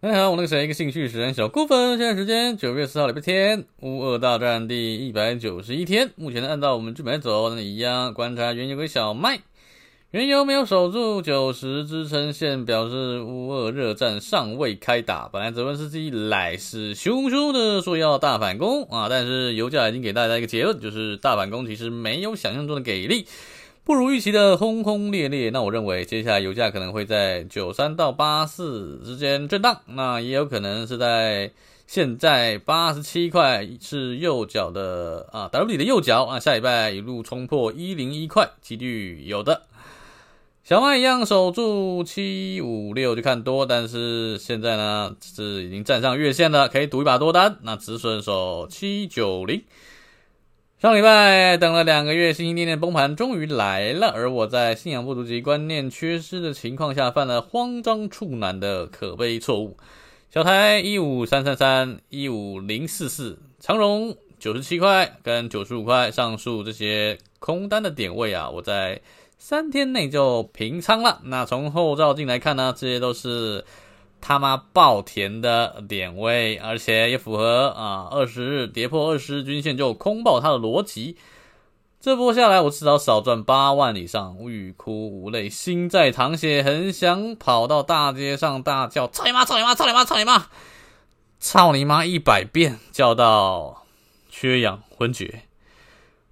大家好，我那个谁，一个兴趣使然小顾粉。现在时间九月四号礼拜天，乌俄大战第一百九十一天。目前呢，按照我们剧本走，那一样观察原油跟小麦。原油没有守住九十支撑线，表示乌俄热战尚未开打。本来泽文斯基来势汹汹的说要大反攻啊，但是油价已经给大家一个结论，就是大反攻其实没有想象中的给力。不如预期的轰轰烈烈，那我认为接下来油价可能会在九三到八四之间震荡，那也有可能是在现在八十七块是右脚的啊，W 底的右脚啊，下礼拜一路冲破一零一块，几率有的。小麦一样守住七五六就看多，但是现在呢是已经站上月线了，可以赌一把多单，那止损守七九零。上礼拜等了两个月，心心念念崩盘终于来了，而我在信仰不足及观念缺失的情况下，犯了慌张处男的可悲错误。小台一五三三三一五零四四，长荣九十七块跟九十五块，上述这些空单的点位啊，我在三天内就平仓了。那从后照镜来看呢，这些都是。他妈爆甜的点位，而且也符合啊，二十日跌破二十日均线就空爆它的逻辑。这波下来，我至少少赚八万以上，欲哭无泪，心在淌血，很想跑到大街上大叫：“操你妈！操你妈！操你妈！操你妈！操你妈！一百遍，叫到缺氧昏厥。”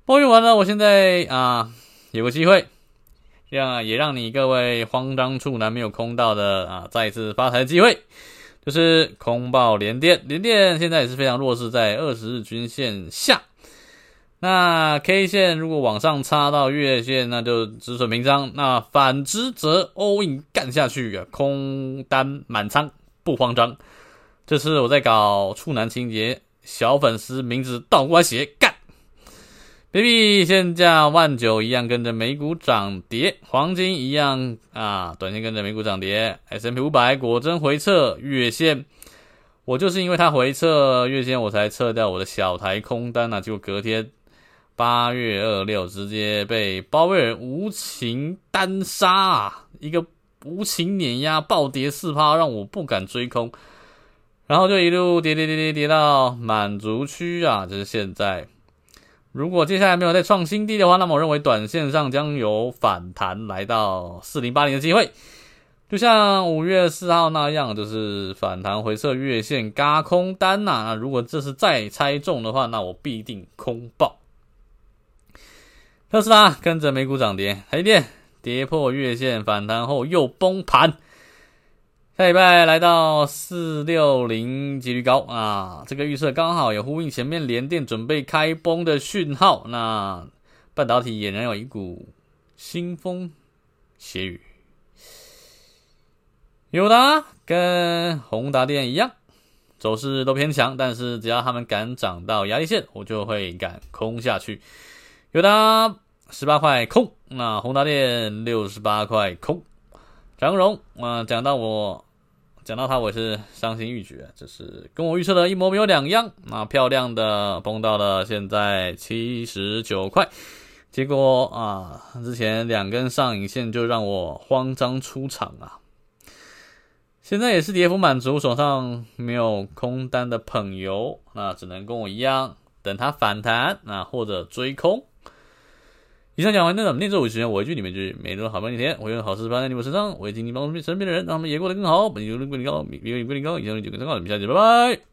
抱怨完了，我现在啊，有个机会。这样啊也让你各位慌张处男没有空到的啊，再次发财机会，就是空爆联电，联电现在也是非常弱势，在二十日均线下。那 K 线如果往上插到月线，那就止损平仓；那反之则 all in 干下去，空单满仓不慌张。这次我在搞处男情节，小粉丝名字倒过来写 baby 现价万九一样跟着美股涨跌，黄金一样啊，短线跟着美股涨跌。S&P 五百果真回撤月线，我就是因为它回撤月线，我才撤掉我的小台空单啊，就隔天八月二六直接被鲍威尔无情单杀啊，一个无情碾压暴跌四趴，让我不敢追空，然后就一路跌跌跌跌跌到满足区啊，就是现在。如果接下来没有再创新低的话，那么我认为短线上将有反弹来到四零八零的机会，就像五月四号那样，就是反弹回撤月线嘎空单呐、那如果这是再猜中的话，那我必定空爆。特斯拉跟着美股涨跌，黑电跌破月线反弹后又崩盘。下礼拜来到四六零几率高啊，这个预测刚好也呼应前面联电准备开崩的讯号。那半导体俨然有一股腥风血雨。友达跟宏达电一样，走势都偏强，但是只要他们敢涨到压力线，我就会敢空下去。友达十八块空，那宏达电六十八块空。长荣啊，讲到我。讲到它，我是伤心欲绝，就是跟我预测的一模没有两样。那漂亮的崩到了现在七十九块，结果啊，之前两根上影线就让我慌张出场啊。现在也是跌幅满足，手上没有空单的朋友，那只能跟我一样等它反弹，那或者追空。以上讲完，那咱们念这五十元，我一句你们就每周好半天，我用好事发生在你们身上，我也尽力帮助身边的人，让他们也过得更好。本期节目归你高，比比归零高，以上就更参考，我们下期拜拜。